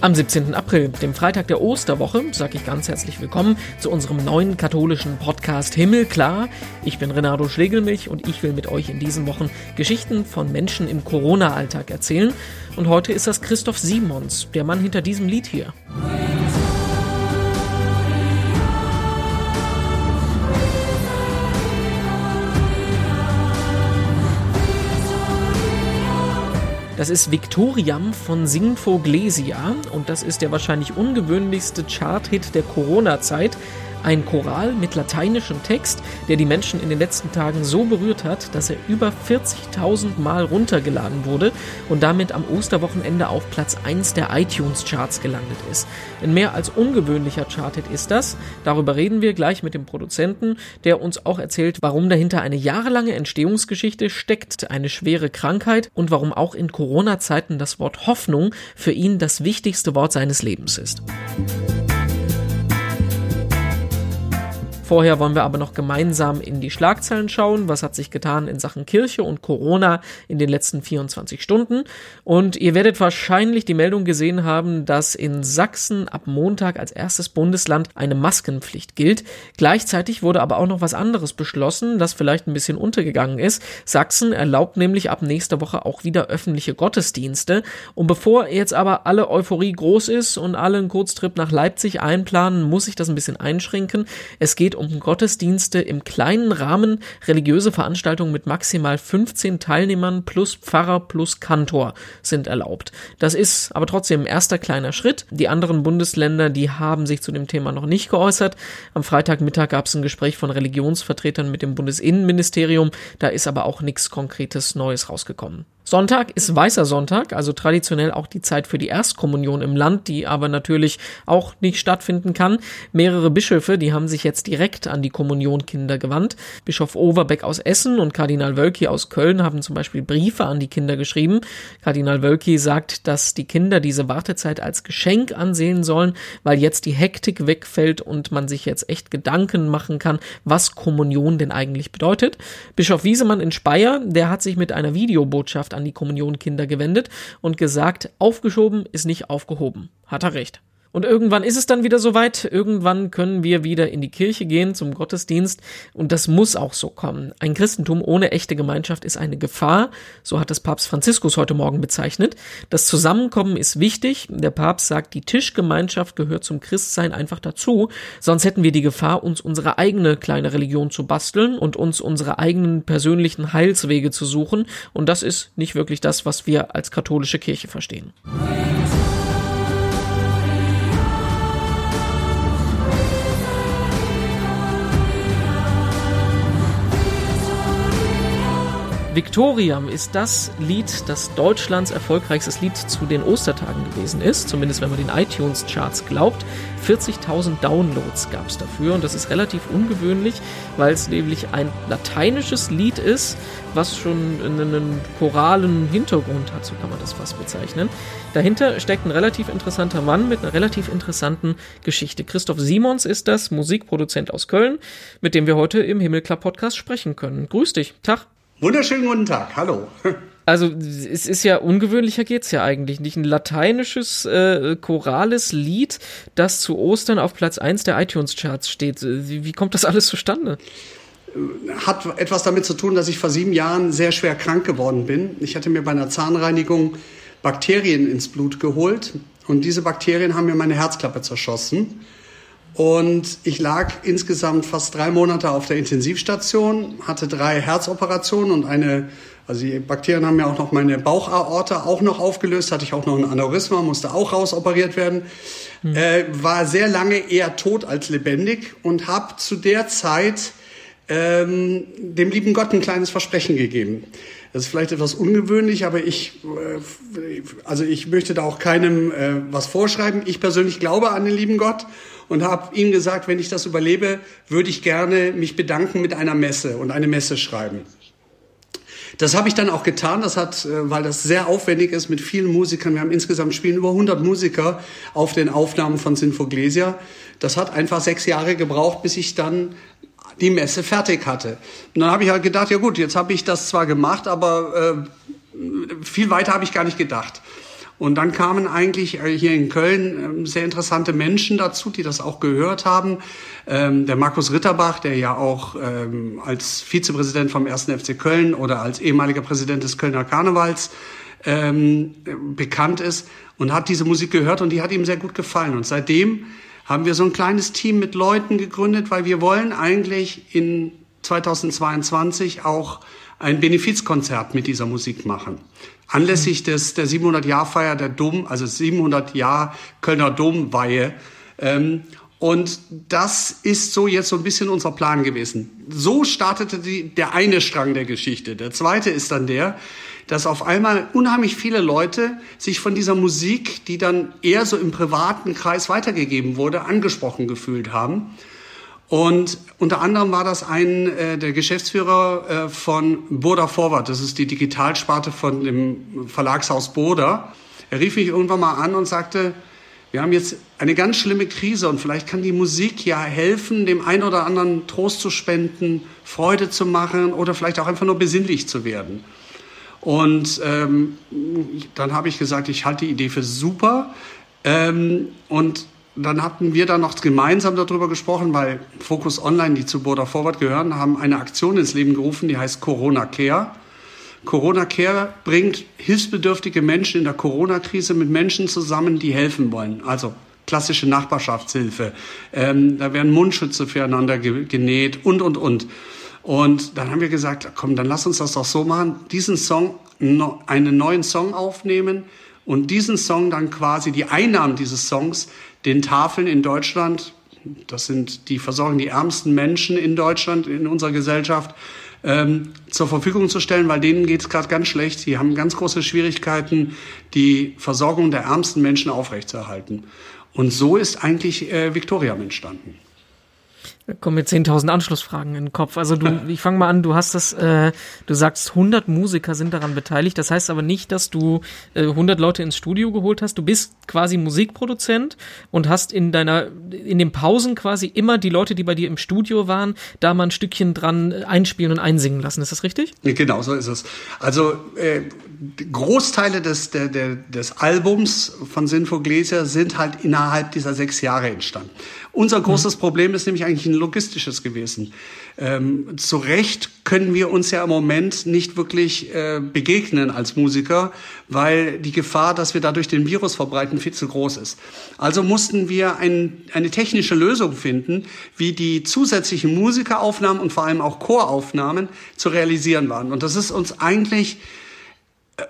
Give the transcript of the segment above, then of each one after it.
Am 17. April, dem Freitag der Osterwoche, sage ich ganz herzlich willkommen zu unserem neuen katholischen Podcast Himmelklar. Ich bin Renato Schlegelmilch und ich will mit euch in diesen Wochen Geschichten von Menschen im Corona-Alltag erzählen. Und heute ist das Christoph Simons, der Mann hinter diesem Lied hier. Das ist Victoriam von Singfoglesia und das ist der wahrscheinlich ungewöhnlichste Chart-Hit der Corona-Zeit. Ein Choral mit lateinischem Text, der die Menschen in den letzten Tagen so berührt hat, dass er über 40.000 Mal runtergeladen wurde und damit am Osterwochenende auf Platz 1 der iTunes-Charts gelandet ist. Ein mehr als ungewöhnlicher Charted ist das. Darüber reden wir gleich mit dem Produzenten, der uns auch erzählt, warum dahinter eine jahrelange Entstehungsgeschichte steckt, eine schwere Krankheit und warum auch in Corona-Zeiten das Wort Hoffnung für ihn das wichtigste Wort seines Lebens ist. Vorher wollen wir aber noch gemeinsam in die Schlagzeilen schauen. Was hat sich getan in Sachen Kirche und Corona in den letzten 24 Stunden? Und ihr werdet wahrscheinlich die Meldung gesehen haben, dass in Sachsen ab Montag als erstes Bundesland eine Maskenpflicht gilt. Gleichzeitig wurde aber auch noch was anderes beschlossen, das vielleicht ein bisschen untergegangen ist. Sachsen erlaubt nämlich ab nächster Woche auch wieder öffentliche Gottesdienste. Und bevor jetzt aber alle Euphorie groß ist und alle einen Kurztrip nach Leipzig einplanen, muss ich das ein bisschen einschränken. Es geht um Gottesdienste im kleinen Rahmen, religiöse Veranstaltungen mit maximal 15 Teilnehmern plus Pfarrer plus Kantor sind erlaubt. Das ist aber trotzdem ein erster kleiner Schritt. Die anderen Bundesländer, die haben sich zu dem Thema noch nicht geäußert. Am Freitagmittag gab es ein Gespräch von Religionsvertretern mit dem Bundesinnenministerium. Da ist aber auch nichts Konkretes Neues rausgekommen. Sonntag ist Weißer Sonntag, also traditionell auch die Zeit für die Erstkommunion im Land, die aber natürlich auch nicht stattfinden kann. Mehrere Bischöfe, die haben sich jetzt direkt an die Kommunionkinder gewandt. Bischof Overbeck aus Essen und Kardinal Wölki aus Köln haben zum Beispiel Briefe an die Kinder geschrieben. Kardinal Wölki sagt, dass die Kinder diese Wartezeit als Geschenk ansehen sollen, weil jetzt die Hektik wegfällt und man sich jetzt echt Gedanken machen kann, was Kommunion denn eigentlich bedeutet. Bischof Wiesemann in Speyer, der hat sich mit einer Videobotschaft an die Kommunionkinder gewendet und gesagt, aufgeschoben ist nicht aufgehoben. Hat er recht. Und irgendwann ist es dann wieder soweit. Irgendwann können wir wieder in die Kirche gehen zum Gottesdienst. Und das muss auch so kommen. Ein Christentum ohne echte Gemeinschaft ist eine Gefahr. So hat es Papst Franziskus heute Morgen bezeichnet. Das Zusammenkommen ist wichtig. Der Papst sagt, die Tischgemeinschaft gehört zum Christsein einfach dazu. Sonst hätten wir die Gefahr, uns unsere eigene kleine Religion zu basteln und uns unsere eigenen persönlichen Heilswege zu suchen. Und das ist nicht wirklich das, was wir als katholische Kirche verstehen. Victoriam ist das Lied, das Deutschlands erfolgreichstes Lied zu den Ostertagen gewesen ist, zumindest wenn man den iTunes-Charts glaubt. 40.000 Downloads gab es dafür und das ist relativ ungewöhnlich, weil es nämlich ein lateinisches Lied ist, was schon einen choralen Hintergrund hat, so kann man das fast bezeichnen. Dahinter steckt ein relativ interessanter Mann mit einer relativ interessanten Geschichte. Christoph Simons ist das, Musikproduzent aus Köln, mit dem wir heute im Himmelklapp Podcast sprechen können. Grüß dich. Tag. Wunderschönen guten Tag, hallo. Also es ist ja ungewöhnlicher geht's ja eigentlich nicht. Ein lateinisches äh, chorales Lied, das zu Ostern auf Platz 1 der iTunes-Charts steht. Wie, wie kommt das alles zustande? Hat etwas damit zu tun, dass ich vor sieben Jahren sehr schwer krank geworden bin. Ich hatte mir bei einer Zahnreinigung Bakterien ins Blut geholt und diese Bakterien haben mir meine Herzklappe zerschossen. Und ich lag insgesamt fast drei Monate auf der Intensivstation, hatte drei Herzoperationen und eine, also die Bakterien haben ja auch noch meine Bauchaorte auch noch aufgelöst, hatte ich auch noch ein Aneurysma, musste auch rausoperiert werden. Mhm. Äh, war sehr lange eher tot als lebendig und habe zu der Zeit ähm, dem lieben Gott ein kleines Versprechen gegeben. Das ist vielleicht etwas ungewöhnlich, aber ich, äh, also ich möchte da auch keinem äh, was vorschreiben. Ich persönlich glaube an den lieben Gott und habe ihm gesagt, wenn ich das überlebe, würde ich gerne mich bedanken mit einer Messe und eine Messe schreiben. Das habe ich dann auch getan, das hat, äh, weil das sehr aufwendig ist mit vielen Musikern. Wir haben insgesamt spielen über 100 Musiker auf den Aufnahmen von Sinfoglesia. Das hat einfach sechs Jahre gebraucht, bis ich dann die Messe fertig hatte. Und dann habe ich halt gedacht, ja gut, jetzt habe ich das zwar gemacht, aber äh, viel weiter habe ich gar nicht gedacht. Und dann kamen eigentlich äh, hier in Köln ähm, sehr interessante Menschen dazu, die das auch gehört haben. Ähm, der Markus Ritterbach, der ja auch ähm, als Vizepräsident vom 1. FC Köln oder als ehemaliger Präsident des Kölner Karnevals bekannt ist und hat diese Musik gehört und die hat ihm sehr gut gefallen. Und seitdem haben wir so ein kleines Team mit Leuten gegründet, weil wir wollen eigentlich in 2022 auch ein Benefizkonzert mit dieser Musik machen. Anlässlich des, der 700-Jahr-Feier der Dom, also 700 Jahr Kölner Domweihe. Ähm, und das ist so jetzt so ein bisschen unser Plan gewesen. So startete die, der eine Strang der Geschichte. Der zweite ist dann der, dass auf einmal unheimlich viele Leute sich von dieser Musik, die dann eher so im privaten Kreis weitergegeben wurde, angesprochen gefühlt haben. Und unter anderem war das ein äh, der Geschäftsführer äh, von Burda Forward. Das ist die Digitalsparte von dem Verlagshaus Burda. Er rief mich irgendwann mal an und sagte, wir haben jetzt eine ganz schlimme Krise und vielleicht kann die Musik ja helfen, dem einen oder anderen Trost zu spenden, Freude zu machen oder vielleicht auch einfach nur besinnlich zu werden. Und ähm, dann habe ich gesagt, ich halte die Idee für super. Ähm, und dann hatten wir dann noch gemeinsam darüber gesprochen, weil Focus Online, die zu Border Forward gehören, haben eine Aktion ins Leben gerufen, die heißt Corona Care. Corona Care bringt hilfsbedürftige Menschen in der Corona-Krise mit Menschen zusammen, die helfen wollen. Also klassische Nachbarschaftshilfe. Ähm, da werden Mundschütze füreinander genäht und, und, und. Und dann haben wir gesagt, komm, dann lass uns das doch so machen, diesen Song, einen neuen Song aufnehmen und diesen Song dann quasi, die Einnahmen dieses Songs, den Tafeln in Deutschland, das sind die versorgen die ärmsten Menschen in Deutschland, in unserer Gesellschaft, ähm, zur Verfügung zu stellen, weil denen geht es gerade ganz schlecht. Sie haben ganz große Schwierigkeiten, die Versorgung der ärmsten Menschen aufrechtzuerhalten. Und so ist eigentlich äh, Victoria entstanden. Da kommen mir 10.000 Anschlussfragen in den Kopf. Also du, ich fange mal an, du hast das, äh, du sagst 100 Musiker sind daran beteiligt. Das heißt aber nicht, dass du äh, 100 Leute ins Studio geholt hast. Du bist quasi Musikproduzent und hast in deiner, in den Pausen quasi immer die Leute, die bei dir im Studio waren, da mal ein Stückchen dran äh, einspielen und einsingen lassen. Ist das richtig? Genau, so ist es. Also äh, Großteile des, der, der, des Albums von Sinfo Gläser sind halt innerhalb dieser sechs Jahre entstanden. Unser großes mhm. Problem ist nämlich eigentlich ein logistisches gewesen. Ähm, zu Recht können wir uns ja im Moment nicht wirklich äh, begegnen als Musiker, weil die Gefahr, dass wir dadurch den Virus verbreiten, viel zu groß ist. Also mussten wir ein, eine technische Lösung finden, wie die zusätzlichen Musikeraufnahmen und vor allem auch Choraufnahmen zu realisieren waren. Und das ist uns eigentlich äh,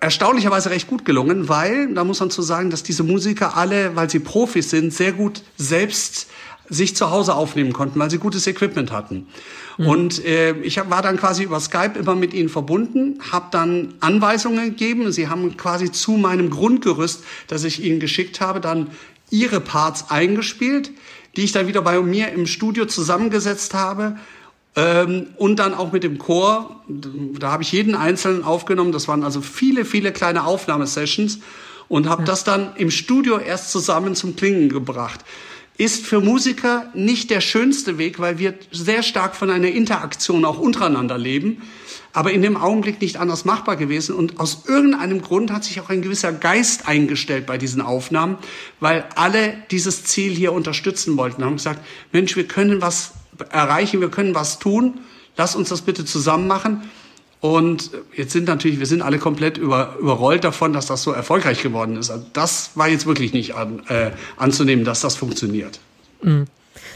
erstaunlicherweise recht gut gelungen, weil, da muss man zu sagen, dass diese Musiker alle, weil sie Profis sind, sehr gut selbst sich zu Hause aufnehmen konnten, weil sie gutes Equipment hatten. Mhm. Und äh, ich hab, war dann quasi über Skype immer mit ihnen verbunden, habe dann Anweisungen gegeben. Sie haben quasi zu meinem Grundgerüst, das ich ihnen geschickt habe, dann ihre Parts eingespielt, die ich dann wieder bei mir im Studio zusammengesetzt habe ähm, und dann auch mit dem Chor, da habe ich jeden einzelnen aufgenommen. Das waren also viele, viele kleine Aufnahmesessions und habe ja. das dann im Studio erst zusammen zum Klingen gebracht. Ist für Musiker nicht der schönste Weg, weil wir sehr stark von einer Interaktion auch untereinander leben, aber in dem Augenblick nicht anders machbar gewesen. Und aus irgendeinem Grund hat sich auch ein gewisser Geist eingestellt bei diesen Aufnahmen, weil alle dieses Ziel hier unterstützen wollten. Haben gesagt, Mensch, wir können was erreichen, wir können was tun, lass uns das bitte zusammen machen. Und jetzt sind natürlich, wir sind alle komplett über, überrollt davon, dass das so erfolgreich geworden ist. Also das war jetzt wirklich nicht an, äh, anzunehmen, dass das funktioniert. Mhm.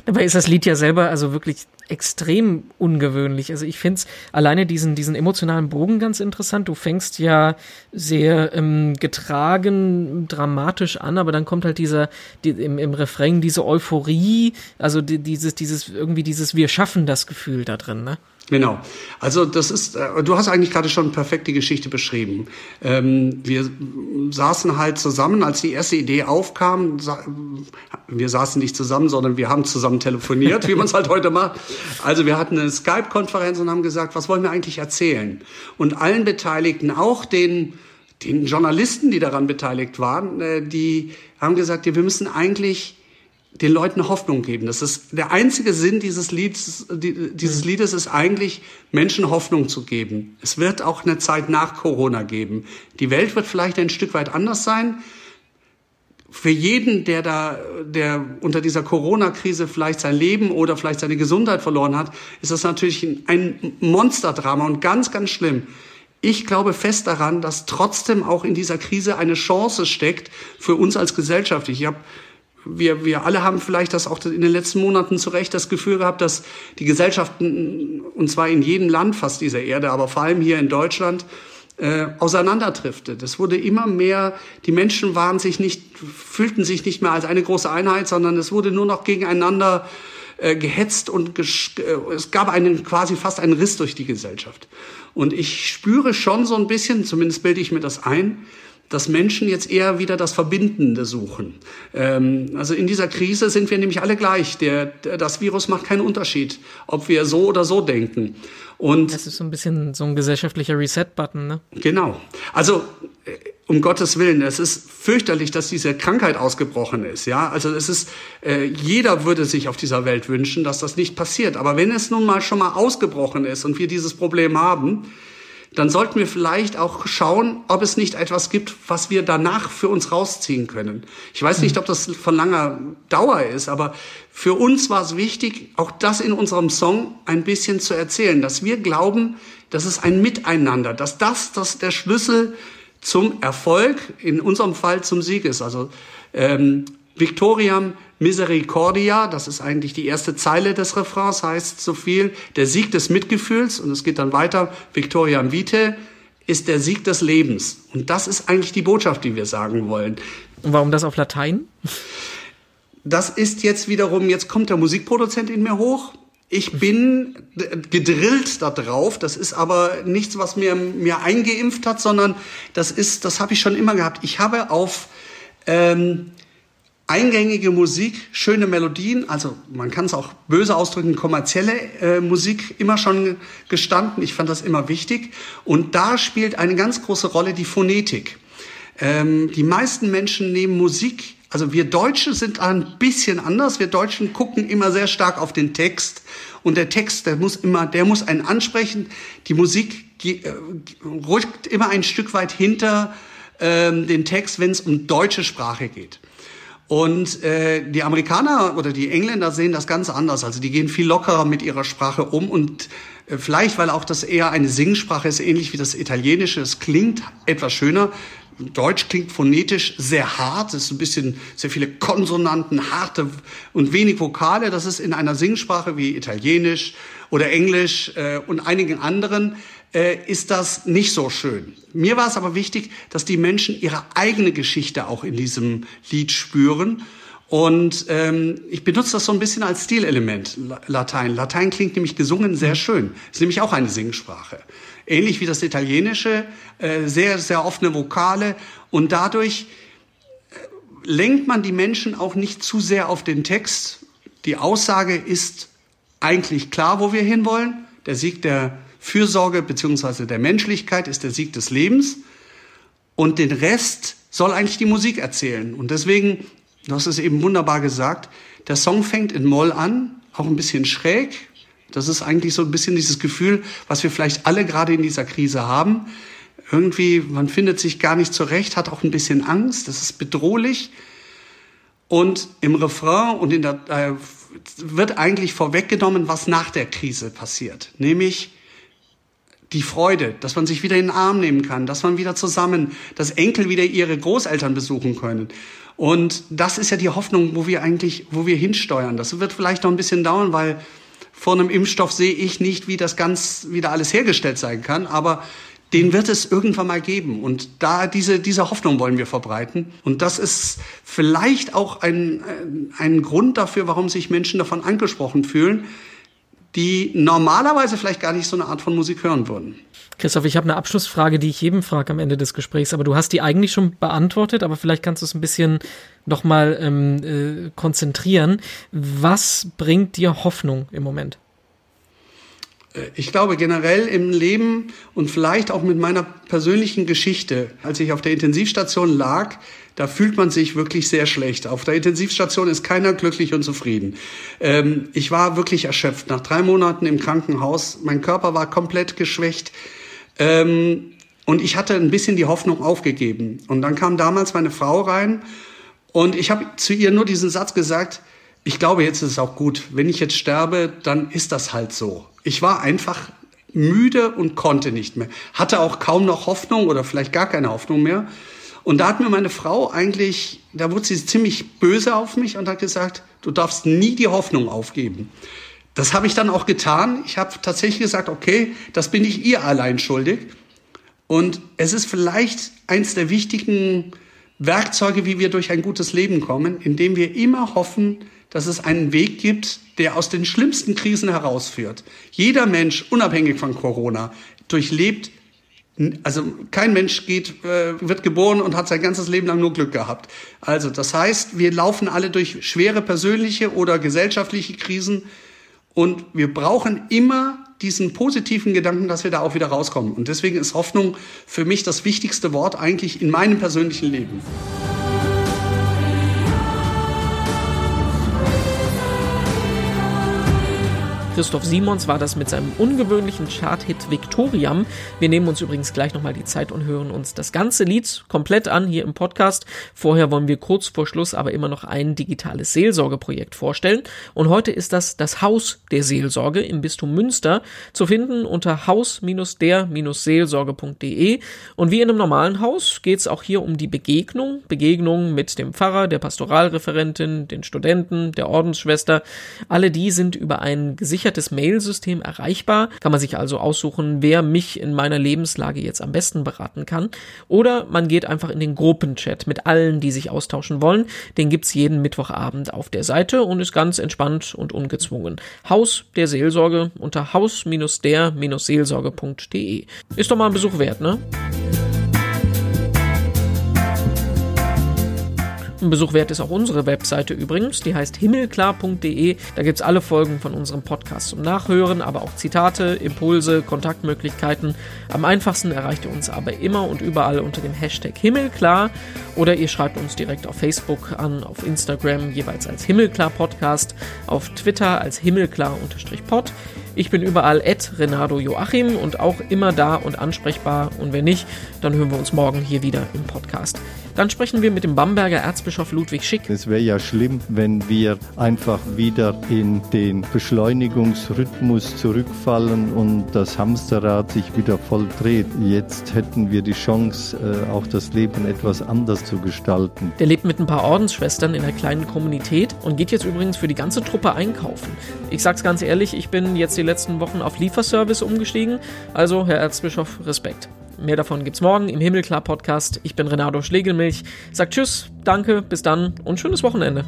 Dabei ist das Lied ja selber also wirklich extrem ungewöhnlich. Also ich finde es alleine diesen, diesen emotionalen Bogen ganz interessant. Du fängst ja sehr ähm, getragen, dramatisch an, aber dann kommt halt dieser, die, im, im Refrain diese Euphorie, also die, dieses, dieses, irgendwie dieses Wir schaffen das Gefühl da drin, ne? Genau. Also das ist, äh, du hast eigentlich gerade schon perfekt die Geschichte beschrieben. Ähm, wir saßen halt zusammen, als die erste Idee aufkam. Wir saßen nicht zusammen, sondern wir haben zusammen telefoniert, wie man es halt heute macht. Also wir hatten eine Skype-Konferenz und haben gesagt, was wollen wir eigentlich erzählen? Und allen Beteiligten, auch den den Journalisten, die daran beteiligt waren, äh, die haben gesagt, wir müssen eigentlich den Leuten Hoffnung geben. Das ist der einzige Sinn dieses Liedes, dieses Liedes ist eigentlich, Menschen Hoffnung zu geben. Es wird auch eine Zeit nach Corona geben. Die Welt wird vielleicht ein Stück weit anders sein. Für jeden, der da, der unter dieser Corona-Krise vielleicht sein Leben oder vielleicht seine Gesundheit verloren hat, ist das natürlich ein Monsterdrama und ganz, ganz schlimm. Ich glaube fest daran, dass trotzdem auch in dieser Krise eine Chance steckt für uns als Gesellschaft. Ich habe wir, wir alle haben vielleicht das auch in den letzten Monaten zu Recht das Gefühl gehabt, dass die Gesellschaften, und zwar in jedem Land fast dieser Erde, aber vor allem hier in Deutschland, äh, auseinanderdriftet. Es wurde immer mehr, die Menschen waren sich nicht, fühlten sich nicht mehr als eine große Einheit, sondern es wurde nur noch gegeneinander äh, gehetzt und äh, es gab einen quasi fast einen Riss durch die Gesellschaft. Und ich spüre schon so ein bisschen, zumindest bilde ich mir das ein, dass Menschen jetzt eher wieder das Verbindende suchen. Ähm, also in dieser Krise sind wir nämlich alle gleich. Der, der, das Virus macht keinen Unterschied, ob wir so oder so denken. Und das ist so ein bisschen so ein gesellschaftlicher Reset-Button, ne? Genau. Also äh, um Gottes Willen, es ist fürchterlich, dass diese Krankheit ausgebrochen ist. Ja, also es ist äh, jeder würde sich auf dieser Welt wünschen, dass das nicht passiert. Aber wenn es nun mal schon mal ausgebrochen ist und wir dieses Problem haben, dann sollten wir vielleicht auch schauen, ob es nicht etwas gibt, was wir danach für uns rausziehen können. Ich weiß nicht, ob das von langer Dauer ist, aber für uns war es wichtig, auch das in unserem Song ein bisschen zu erzählen, dass wir glauben, dass es ein Miteinander, dass das, das der Schlüssel zum Erfolg, in unserem Fall zum Sieg ist. Also ähm, Victoriam Misericordia, das ist eigentlich die erste Zeile des Refrains, heißt so viel, der Sieg des Mitgefühls, und es geht dann weiter, Victoriam Vitae, ist der Sieg des Lebens. Und das ist eigentlich die Botschaft, die wir sagen wollen. Und warum das auf Latein? Das ist jetzt wiederum, jetzt kommt der Musikproduzent in mir hoch. Ich bin gedrillt da drauf. Das ist aber nichts, was mir, mir eingeimpft hat, sondern das ist, das habe ich schon immer gehabt. Ich habe auf ähm, eingängige Musik, schöne Melodien, also man kann es auch böse ausdrücken, kommerzielle äh, Musik immer schon gestanden. Ich fand das immer wichtig. Und da spielt eine ganz große Rolle die Phonetik. Ähm, die meisten Menschen nehmen Musik, also wir Deutsche sind ein bisschen anders. Wir Deutschen gucken immer sehr stark auf den Text. Und der Text, der muss immer, der muss einen ansprechen. Die Musik äh, rückt immer ein Stück weit hinter ähm, den Text, wenn es um deutsche Sprache geht. Und äh, die Amerikaner oder die Engländer sehen das ganz anders. Also die gehen viel lockerer mit ihrer Sprache um und äh, vielleicht, weil auch das eher eine Singsprache ist, ähnlich wie das Italienische. Es klingt etwas schöner. Deutsch klingt phonetisch sehr hart. Es ist ein bisschen sehr viele Konsonanten, harte und wenig Vokale. Das ist in einer Singsprache wie Italienisch oder Englisch äh, und einigen anderen äh, ist das nicht so schön. Mir war es aber wichtig, dass die Menschen ihre eigene Geschichte auch in diesem Lied spüren. Und ähm, ich benutze das so ein bisschen als Stilelement, Latein. Latein klingt nämlich gesungen sehr schön. Ist nämlich auch eine Singsprache. Ähnlich wie das Italienische, äh, sehr, sehr offene Vokale. Und dadurch äh, lenkt man die Menschen auch nicht zu sehr auf den Text. Die Aussage ist eigentlich klar, wo wir hinwollen. Der Sieg der Fürsorge beziehungsweise der Menschlichkeit ist der Sieg des Lebens. Und den Rest soll eigentlich die Musik erzählen. Und deswegen, du hast es eben wunderbar gesagt, der Song fängt in Moll an, auch ein bisschen schräg. Das ist eigentlich so ein bisschen dieses Gefühl, was wir vielleicht alle gerade in dieser Krise haben. Irgendwie, man findet sich gar nicht zurecht, hat auch ein bisschen Angst, das ist bedrohlich. Und im Refrain und in der, äh, wird eigentlich vorweggenommen, was nach der Krise passiert. Nämlich, die Freude, dass man sich wieder in den Arm nehmen kann, dass man wieder zusammen, dass Enkel wieder ihre Großeltern besuchen können. Und das ist ja die Hoffnung, wo wir eigentlich, wo wir hinsteuern. Das wird vielleicht noch ein bisschen dauern, weil vor einem Impfstoff sehe ich nicht, wie das ganz wieder alles hergestellt sein kann, aber den wird es irgendwann mal geben. Und da diese, diese Hoffnung wollen wir verbreiten. Und das ist vielleicht auch ein, ein Grund dafür, warum sich Menschen davon angesprochen fühlen, die normalerweise vielleicht gar nicht so eine Art von Musik hören würden. Christoph, ich habe eine Abschlussfrage, die ich jedem frage am Ende des Gesprächs, aber du hast die eigentlich schon beantwortet, aber vielleicht kannst du es ein bisschen nochmal ähm, äh, konzentrieren. Was bringt dir Hoffnung im Moment? Äh, ich glaube generell im Leben und vielleicht auch mit meiner persönlichen Geschichte, als ich auf der Intensivstation lag, da fühlt man sich wirklich sehr schlecht. Auf der Intensivstation ist keiner glücklich und zufrieden. Ähm, ich war wirklich erschöpft. Nach drei Monaten im Krankenhaus, mein Körper war komplett geschwächt. Ähm, und ich hatte ein bisschen die Hoffnung aufgegeben. Und dann kam damals meine Frau rein und ich habe zu ihr nur diesen Satz gesagt, ich glaube, jetzt ist es auch gut. Wenn ich jetzt sterbe, dann ist das halt so. Ich war einfach müde und konnte nicht mehr. Hatte auch kaum noch Hoffnung oder vielleicht gar keine Hoffnung mehr. Und da hat mir meine Frau eigentlich, da wurde sie ziemlich böse auf mich und hat gesagt, du darfst nie die Hoffnung aufgeben. Das habe ich dann auch getan. Ich habe tatsächlich gesagt, okay, das bin ich ihr allein schuldig. Und es ist vielleicht eins der wichtigen Werkzeuge, wie wir durch ein gutes Leben kommen, indem wir immer hoffen, dass es einen Weg gibt, der aus den schlimmsten Krisen herausführt. Jeder Mensch, unabhängig von Corona, durchlebt, also kein Mensch geht, äh, wird geboren und hat sein ganzes Leben lang nur Glück gehabt. Also das heißt, wir laufen alle durch schwere persönliche oder gesellschaftliche Krisen und wir brauchen immer diesen positiven Gedanken, dass wir da auch wieder rauskommen. Und deswegen ist Hoffnung für mich das wichtigste Wort eigentlich in meinem persönlichen Leben. Christoph Simons war das mit seinem ungewöhnlichen Chart-Hit Victoriam. Wir nehmen uns übrigens gleich nochmal die Zeit und hören uns das ganze Lied komplett an hier im Podcast. Vorher wollen wir kurz vor Schluss aber immer noch ein digitales Seelsorgeprojekt vorstellen. Und heute ist das das Haus der Seelsorge im Bistum Münster zu finden unter haus-der-seelsorge.de. Und wie in einem normalen Haus geht es auch hier um die Begegnung. Begegnung mit dem Pfarrer, der Pastoralreferentin, den Studenten, der Ordensschwester. Alle die sind über ein gesichertes gesichertes Mailsystem erreichbar. Kann man sich also aussuchen, wer mich in meiner Lebenslage jetzt am besten beraten kann. Oder man geht einfach in den Gruppenchat mit allen, die sich austauschen wollen. Den gibt's jeden Mittwochabend auf der Seite und ist ganz entspannt und ungezwungen. Haus der Seelsorge unter haus-der-seelsorge.de. Ist doch mal ein Besuch wert, ne? Ein Besuch wert ist auch unsere Webseite übrigens, die heißt himmelklar.de. Da gibt es alle Folgen von unserem Podcast zum Nachhören, aber auch Zitate, Impulse, Kontaktmöglichkeiten. Am einfachsten erreicht ihr uns aber immer und überall unter dem Hashtag Himmelklar oder ihr schreibt uns direkt auf Facebook an, auf Instagram jeweils als Himmelklar Podcast, auf Twitter als Himmelklar-Pod. Ich bin überall at Renato Joachim und auch immer da und ansprechbar. Und wenn nicht, dann hören wir uns morgen hier wieder im Podcast. Dann sprechen wir mit dem Bamberger Erzbischof Ludwig Schick. Es wäre ja schlimm, wenn wir einfach wieder in den Beschleunigungsrhythmus zurückfallen und das Hamsterrad sich wieder voll dreht. Jetzt hätten wir die Chance, äh, auch das Leben etwas anders zu gestalten. Der lebt mit ein paar Ordensschwestern in einer kleinen Kommunität und geht jetzt übrigens für die ganze Truppe einkaufen. Ich sag's ganz ehrlich, ich bin jetzt die letzten Wochen auf Lieferservice umgestiegen. Also, Herr Erzbischof, Respekt. Mehr davon gibt's morgen im Himmelklar Podcast. Ich bin Renato Schlegelmilch. Sagt Tschüss, danke, bis dann und schönes Wochenende.